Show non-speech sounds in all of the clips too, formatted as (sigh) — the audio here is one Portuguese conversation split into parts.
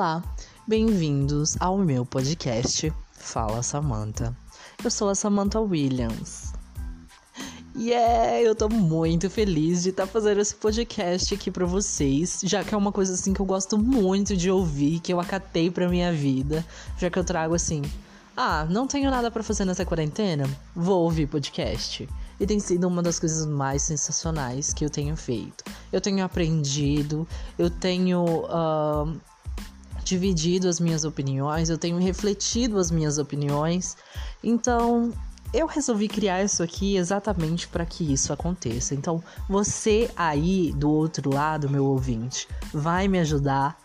Olá, bem-vindos ao meu podcast Fala Samantha. Eu sou a Samantha Williams. E yeah, eu tô muito feliz de estar tá fazendo esse podcast aqui para vocês, já que é uma coisa assim que eu gosto muito de ouvir, que eu acatei pra minha vida, já que eu trago assim, ah, não tenho nada para fazer nessa quarentena? Vou ouvir podcast. E tem sido uma das coisas mais sensacionais que eu tenho feito. Eu tenho aprendido, eu tenho uh, dividido as minhas opiniões, eu tenho refletido as minhas opiniões. Então, eu resolvi criar isso aqui exatamente para que isso aconteça. Então, você aí do outro lado, meu ouvinte, vai me ajudar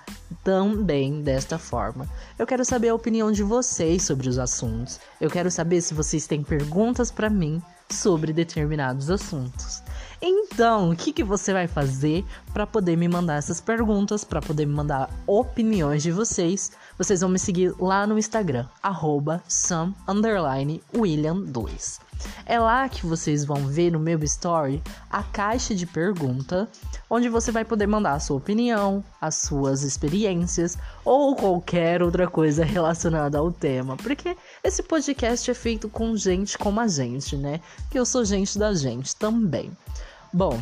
também desta forma. Eu quero saber a opinião de vocês sobre os assuntos. Eu quero saber se vocês têm perguntas para mim sobre determinados assuntos. Então, o que, que você vai fazer para poder me mandar essas perguntas, para poder me mandar opiniões de vocês? Vocês vão me seguir lá no Instagram, arroba sam_william2. É lá que vocês vão ver no meu story a caixa de pergunta, onde você vai poder mandar a sua opinião, as suas experiências ou qualquer outra coisa relacionada ao tema, porque esse podcast é feito com gente como a gente, né? Que eu sou gente da gente também. Bom,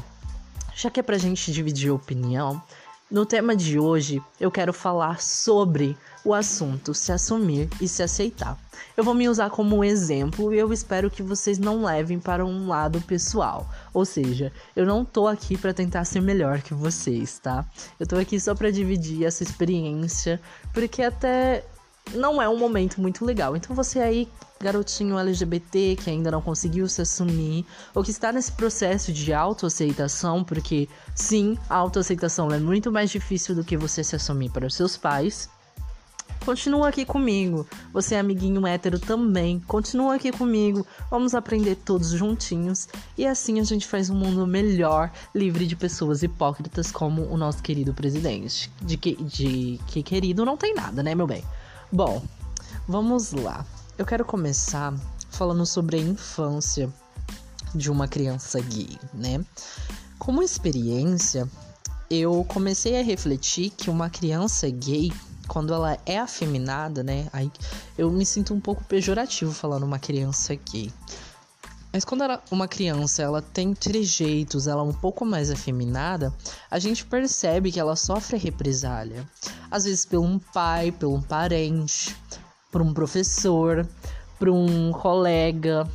já que é pra gente dividir opinião, no tema de hoje eu quero falar sobre o assunto se assumir e se aceitar. Eu vou me usar como um exemplo e eu espero que vocês não levem para um lado pessoal. Ou seja, eu não tô aqui para tentar ser melhor que vocês, tá? Eu tô aqui só para dividir essa experiência, porque até não é um momento muito legal. Então você aí, garotinho LGBT que ainda não conseguiu se assumir, ou que está nesse processo de autoaceitação, porque sim, a autoaceitação é muito mais difícil do que você se assumir para os seus pais. Continua aqui comigo. Você é amiguinho hétero também. Continua aqui comigo. Vamos aprender todos juntinhos. E assim a gente faz um mundo melhor, livre de pessoas hipócritas como o nosso querido presidente. De que, de que querido não tem nada, né, meu bem? Bom, vamos lá. Eu quero começar falando sobre a infância de uma criança gay, né? Como experiência, eu comecei a refletir que uma criança gay, quando ela é afeminada, né? Aí eu me sinto um pouco pejorativo falando uma criança gay. Mas quando ela, uma criança ela tem trejeitos, ela é um pouco mais afeminada, a gente percebe que ela sofre represália. Às vezes por um pai, por um parente, por um professor, por um colega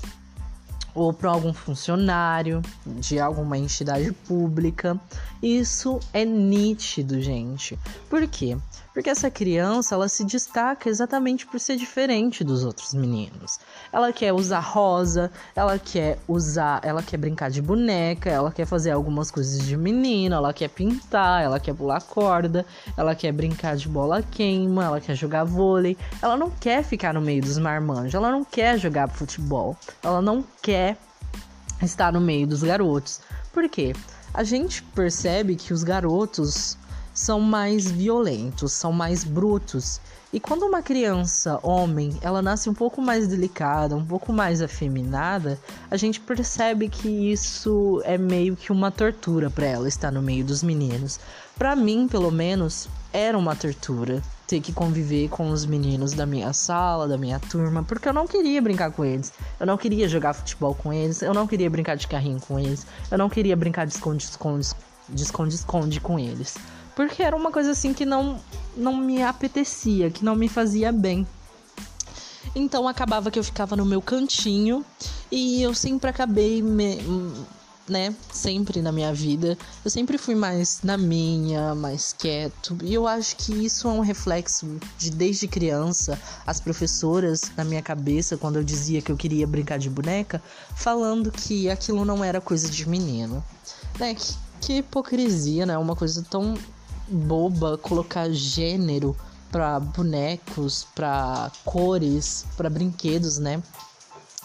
ou por algum funcionário de alguma entidade pública. Isso é nítido, gente. Por quê? Porque essa criança, ela se destaca exatamente por ser diferente dos outros meninos. Ela quer usar rosa, ela quer usar, ela quer brincar de boneca, ela quer fazer algumas coisas de menina, ela quer pintar, ela quer pular corda, ela quer brincar de bola queima, ela quer jogar vôlei. Ela não quer ficar no meio dos marmanjos, ela não quer jogar futebol, ela não quer estar no meio dos garotos. Por quê? A gente percebe que os garotos são mais violentos, são mais brutos. E quando uma criança, homem, ela nasce um pouco mais delicada, um pouco mais afeminada, a gente percebe que isso é meio que uma tortura para ela estar no meio dos meninos. Para mim, pelo menos, era uma tortura ter que conviver com os meninos da minha sala, da minha turma, porque eu não queria brincar com eles. Eu não queria jogar futebol com eles, eu não queria brincar de carrinho com eles, eu não queria brincar de esconde-esconde de esconde-esconde com eles. Porque era uma coisa assim que não, não me apetecia, que não me fazia bem. Então acabava que eu ficava no meu cantinho e eu sempre acabei me, né, sempre na minha vida, eu sempre fui mais na minha, mais quieto. E eu acho que isso é um reflexo de desde criança, as professoras na minha cabeça quando eu dizia que eu queria brincar de boneca, falando que aquilo não era coisa de menino. Né? Que, que hipocrisia, né? Uma coisa tão boba colocar gênero para bonecos, para cores, para brinquedos, né?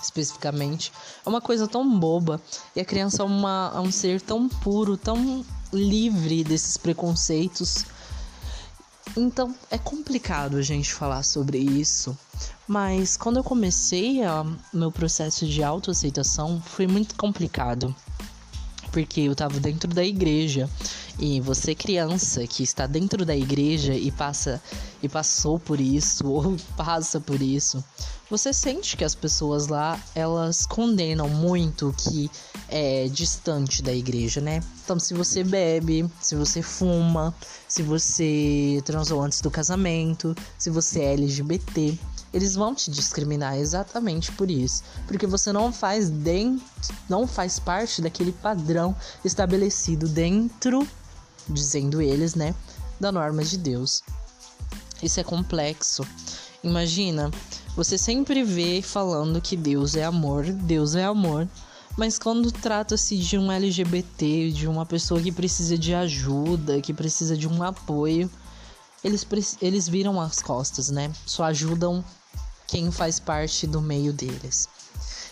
Especificamente. É uma coisa tão boba. E a criança é, uma, é um ser tão puro, tão livre desses preconceitos. Então é complicado a gente falar sobre isso. Mas quando eu comecei o meu processo de autoaceitação, foi muito complicado. Porque eu tava dentro da igreja. E você criança que está dentro da igreja e passa e passou por isso (laughs) ou passa por isso, você sente que as pessoas lá elas condenam muito o que é distante da igreja, né? Então, se você bebe, se você fuma, se você transou antes do casamento, se você é LGBT, eles vão te discriminar exatamente por isso, porque você não faz dentro, não faz parte daquele padrão estabelecido dentro, dizendo eles, né, da norma de Deus. Isso é complexo. Imagina, você sempre vê falando que Deus é amor, Deus é amor, mas quando trata-se de um LGBT, de uma pessoa que precisa de ajuda, que precisa de um apoio, eles, eles viram as costas, né? Só ajudam quem faz parte do meio deles.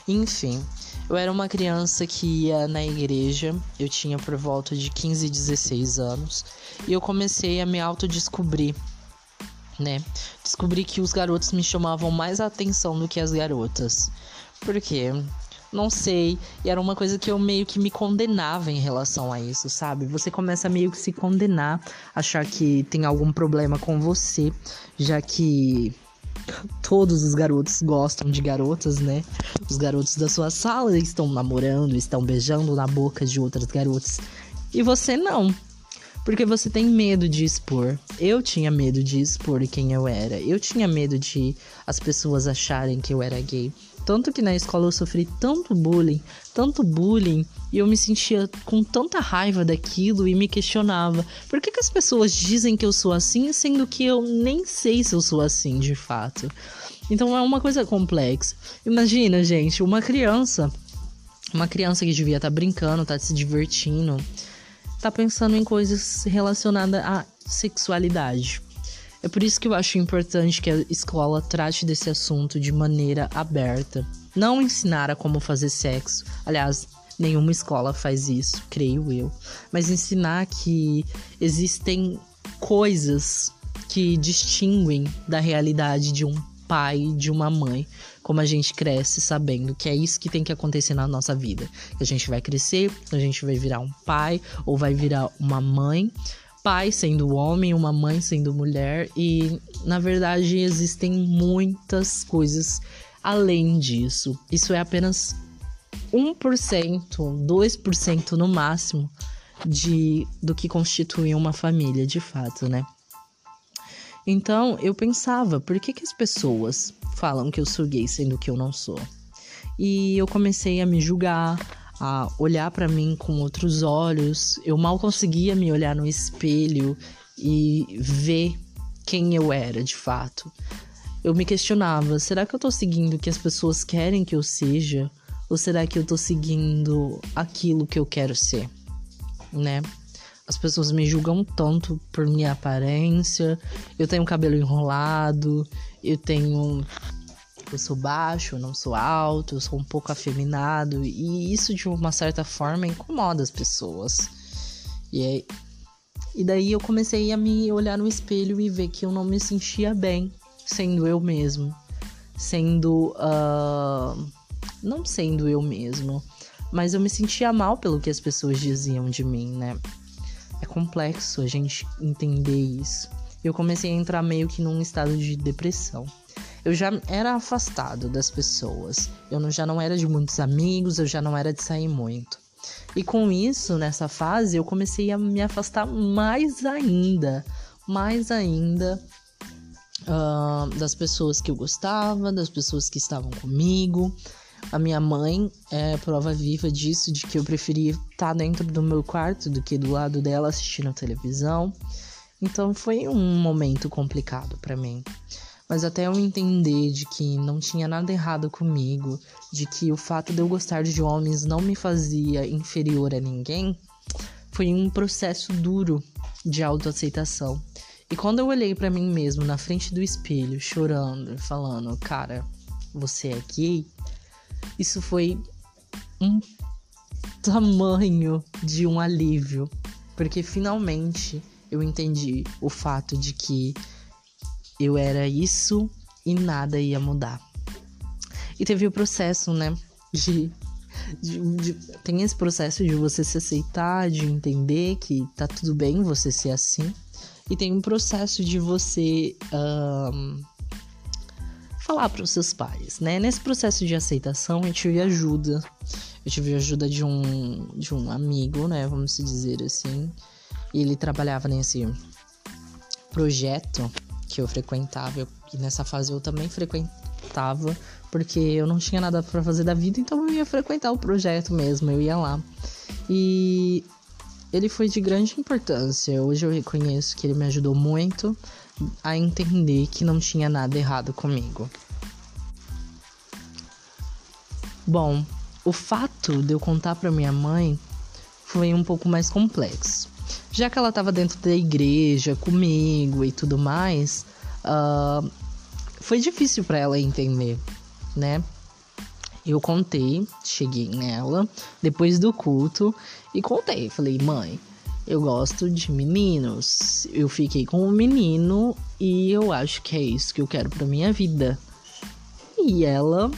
Enfim, eu era uma criança que ia na igreja, eu tinha por volta de 15, 16 anos, e eu comecei a me autodescobrir, né? Descobri que os garotos me chamavam mais atenção do que as garotas. Por quê? Não sei. E era uma coisa que eu meio que me condenava em relação a isso, sabe? Você começa a meio que se condenar, achar que tem algum problema com você, já que todos os garotos gostam de garotas, né? Os garotos da sua sala estão namorando, estão beijando na boca de outras garotas. E você não. Porque você tem medo de expor. Eu tinha medo de expor quem eu era. Eu tinha medo de as pessoas acharem que eu era gay. Tanto que na escola eu sofri tanto bullying, tanto bullying, e eu me sentia com tanta raiva daquilo e me questionava: por que, que as pessoas dizem que eu sou assim, sendo que eu nem sei se eu sou assim de fato? Então é uma coisa complexa. Imagina, gente, uma criança, uma criança que devia estar tá brincando, tá se divertindo, tá pensando em coisas relacionadas à sexualidade. É por isso que eu acho importante que a escola trate desse assunto de maneira aberta. Não ensinar a como fazer sexo. Aliás, nenhuma escola faz isso, creio eu. Mas ensinar que existem coisas que distinguem da realidade de um pai, de uma mãe, como a gente cresce sabendo que é isso que tem que acontecer na nossa vida. Que a gente vai crescer, a gente vai virar um pai ou vai virar uma mãe pai sendo homem, uma mãe sendo mulher, e na verdade existem muitas coisas além disso. Isso é apenas 1%, 2% no máximo de do que constitui uma família de fato, né? Então eu pensava, por que, que as pessoas falam que eu sou gay sendo que eu não sou? E eu comecei a me julgar, a olhar para mim com outros olhos. Eu mal conseguia me olhar no espelho e ver quem eu era de fato. Eu me questionava: será que eu tô seguindo o que as pessoas querem que eu seja? Ou será que eu tô seguindo aquilo que eu quero ser? Né? As pessoas me julgam tanto por minha aparência. Eu tenho cabelo enrolado, eu tenho eu sou baixo, não sou alto, eu sou um pouco afeminado e isso de uma certa forma incomoda as pessoas. E é... e daí eu comecei a me olhar no espelho e ver que eu não me sentia bem sendo eu mesmo, sendo uh... não sendo eu mesmo, mas eu me sentia mal pelo que as pessoas diziam de mim, né? É complexo a gente entender isso. Eu comecei a entrar meio que num estado de depressão eu já era afastado das pessoas. Eu não, já não era de muitos amigos, eu já não era de sair muito. E com isso, nessa fase, eu comecei a me afastar mais ainda, mais ainda uh, das pessoas que eu gostava, das pessoas que estavam comigo. A minha mãe é prova viva disso, de que eu preferia estar dentro do meu quarto do que do lado dela assistindo televisão. Então foi um momento complicado para mim. Mas até eu entender de que não tinha nada errado comigo, de que o fato de eu gostar de homens não me fazia inferior a ninguém, foi um processo duro de autoaceitação. E quando eu olhei para mim mesmo na frente do espelho, chorando, falando, cara, você é gay, isso foi um tamanho de um alívio, porque finalmente eu entendi o fato de que eu era isso e nada ia mudar. E teve o processo, né, de de, de, tem esse processo de você se aceitar, de entender que tá tudo bem você ser assim. E tem um processo de você um, falar para os seus pais, né? Nesse processo de aceitação, eu tive ajuda. Eu tive ajuda de um, de um amigo, né? Vamos dizer assim. Ele trabalhava nesse projeto que eu frequentava. E nessa fase eu também frequentava, porque eu não tinha nada para fazer da vida, então eu ia frequentar o projeto mesmo, eu ia lá. E ele foi de grande importância. Hoje eu reconheço que ele me ajudou muito a entender que não tinha nada errado comigo. Bom, o fato de eu contar para minha mãe foi um pouco mais complexo. Já que ela estava dentro da igreja comigo e tudo mais, uh, foi difícil para ela entender, né? Eu contei, cheguei nela depois do culto e contei. Falei, mãe, eu gosto de meninos. Eu fiquei com um menino e eu acho que é isso que eu quero pra minha vida. E ela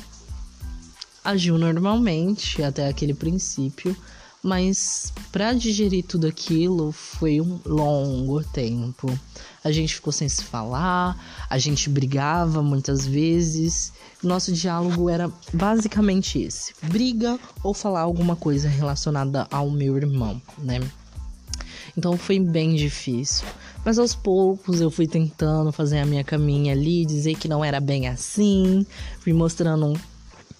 agiu normalmente até aquele princípio, mas para digerir tudo aquilo foi um longo tempo. A gente ficou sem se falar, a gente brigava muitas vezes. Nosso diálogo era basicamente esse: briga ou falar alguma coisa relacionada ao meu irmão, né? Então foi bem difícil. Mas aos poucos eu fui tentando fazer a minha caminha ali, dizer que não era bem assim, fui mostrando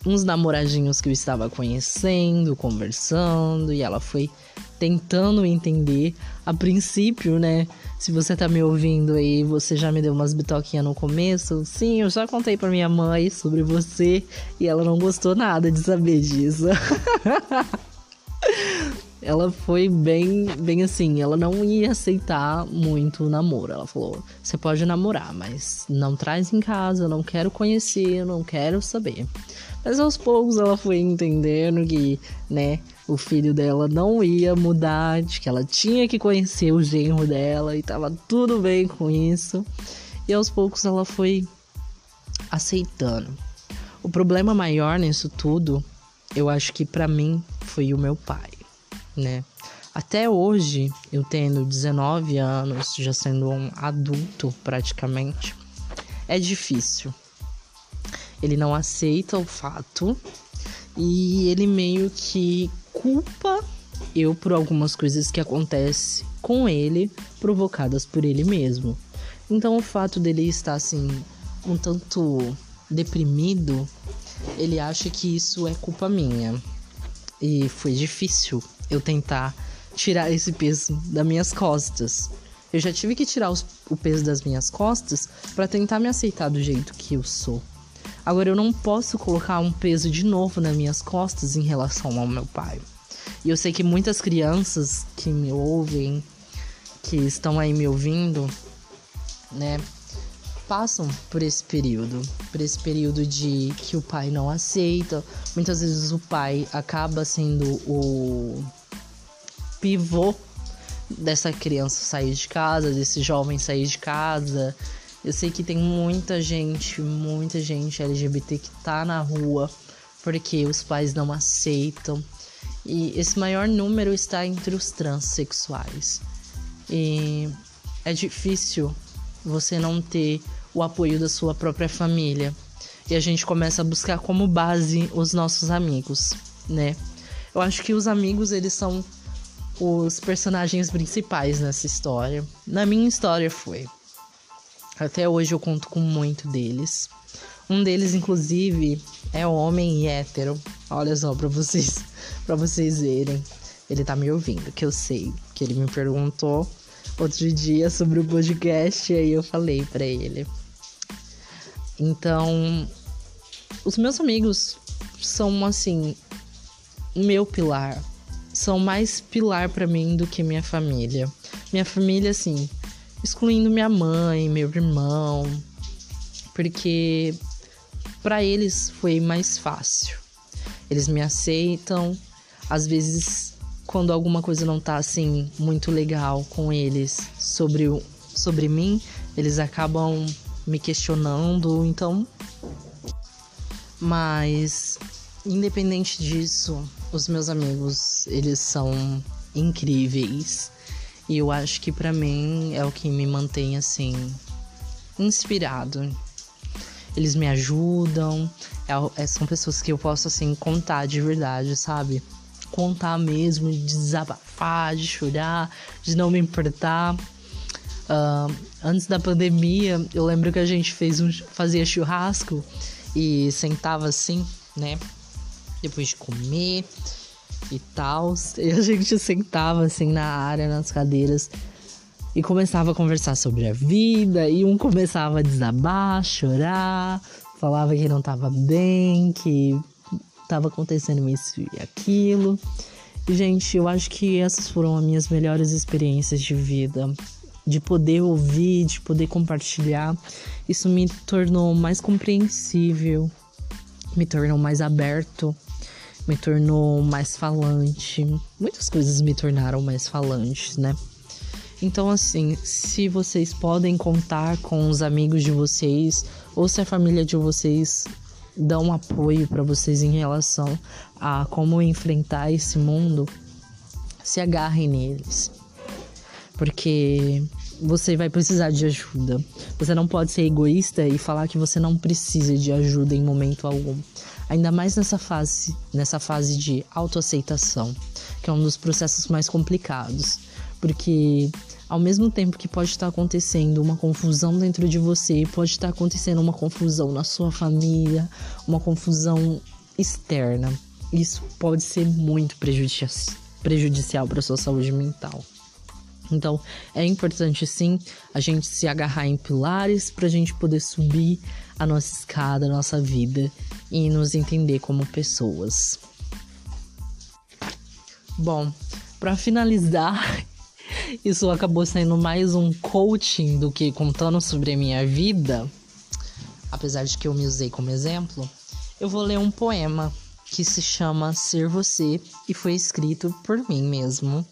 uns namoradinhos que eu estava conhecendo, conversando, e ela foi tentando entender. A princípio, né? Se você tá me ouvindo aí, você já me deu umas bitoquinhas no começo. Sim, eu já contei pra minha mãe sobre você e ela não gostou nada de saber disso. (laughs) ela foi bem, bem assim, ela não ia aceitar muito o namoro. Ela falou: "Você pode namorar, mas não traz em casa, eu não quero conhecer, eu não quero saber". Mas aos poucos ela foi entendendo que, né, o filho dela não ia mudar, de que ela tinha que conhecer o genro dela e tava tudo bem com isso. E aos poucos ela foi aceitando. O problema maior nisso tudo, eu acho que para mim foi o meu pai, né? Até hoje, eu tendo 19 anos, já sendo um adulto praticamente, é difícil ele não aceita o fato e ele meio que culpa eu por algumas coisas que acontecem com ele, provocadas por ele mesmo. Então o fato dele estar assim um tanto deprimido, ele acha que isso é culpa minha. E foi difícil eu tentar tirar esse peso das minhas costas. Eu já tive que tirar os, o peso das minhas costas para tentar me aceitar do jeito que eu sou. Agora eu não posso colocar um peso de novo nas minhas costas em relação ao meu pai. E eu sei que muitas crianças que me ouvem, que estão aí me ouvindo, né, passam por esse período, por esse período de que o pai não aceita. Muitas vezes o pai acaba sendo o pivô dessa criança sair de casa, desse jovem sair de casa, eu sei que tem muita gente, muita gente LGBT que tá na rua porque os pais não aceitam. E esse maior número está entre os transexuais. E é difícil você não ter o apoio da sua própria família. E a gente começa a buscar como base os nossos amigos, né? Eu acho que os amigos, eles são os personagens principais nessa história. Na minha história foi. Até hoje eu conto com muito deles. Um deles, inclusive, é homem e hétero. Olha só pra vocês, para vocês verem. Ele tá me ouvindo, que eu sei. Que ele me perguntou outro dia sobre o podcast e aí eu falei para ele. Então, os meus amigos são assim, meu pilar. São mais pilar para mim do que minha família. Minha família, assim, excluindo minha mãe, meu irmão, porque para eles foi mais fácil. Eles me aceitam, às vezes quando alguma coisa não tá assim muito legal com eles sobre sobre mim, eles acabam me questionando, então mas independente disso, os meus amigos, eles são incríveis. E eu acho que para mim é o que me mantém assim inspirado. Eles me ajudam, é, é, são pessoas que eu posso assim contar de verdade, sabe? Contar mesmo, de desabafar, de chorar, de não me importar. Uh, antes da pandemia, eu lembro que a gente fez um, fazia churrasco e sentava assim, né? Depois de comer e tal. E a gente sentava assim na área, nas cadeiras, e começava a conversar sobre a vida. E um começava a desabar, chorar, falava que não tava bem, que tava acontecendo isso e aquilo. Gente, eu acho que essas foram as minhas melhores experiências de vida. De poder ouvir, de poder compartilhar. Isso me tornou mais compreensível, me tornou mais aberto me tornou mais falante. Muitas coisas me tornaram mais falantes, né? Então, assim, se vocês podem contar com os amigos de vocês ou se a família de vocês dá um apoio para vocês em relação a como enfrentar esse mundo, se agarrem neles. Porque você vai precisar de ajuda. Você não pode ser egoísta e falar que você não precisa de ajuda em momento algum. Ainda mais nessa fase, nessa fase de autoaceitação, que é um dos processos mais complicados, porque ao mesmo tempo que pode estar acontecendo uma confusão dentro de você, pode estar acontecendo uma confusão na sua família, uma confusão externa. Isso pode ser muito prejudicial para sua saúde mental. Então, é importante sim a gente se agarrar em pilares para a gente poder subir a nossa escada, a nossa vida e nos entender como pessoas. Bom, para finalizar, isso acabou sendo mais um coaching do que contando sobre a minha vida. Apesar de que eu me usei como exemplo, eu vou ler um poema que se chama Ser Você e foi escrito por mim mesmo.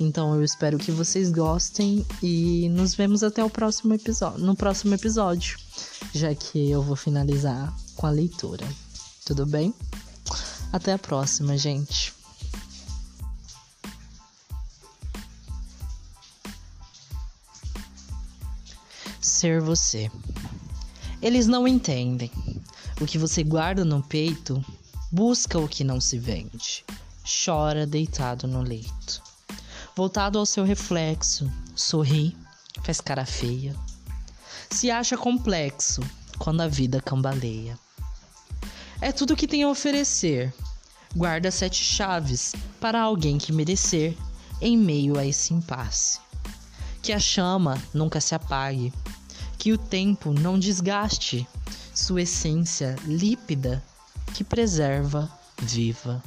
Então eu espero que vocês gostem e nos vemos até o próximo episódio, no próximo episódio, já que eu vou finalizar com a leitura. Tudo bem? Até a próxima, gente. Ser você. Eles não entendem. O que você guarda no peito busca o que não se vende. Chora deitado no leito voltado ao seu reflexo, sorri, faz cara feia. Se acha complexo quando a vida cambaleia. É tudo que tem a oferecer. Guarda sete chaves para alguém que merecer em meio a esse impasse. Que a chama nunca se apague, que o tempo não desgaste sua essência lípida que preserva viva.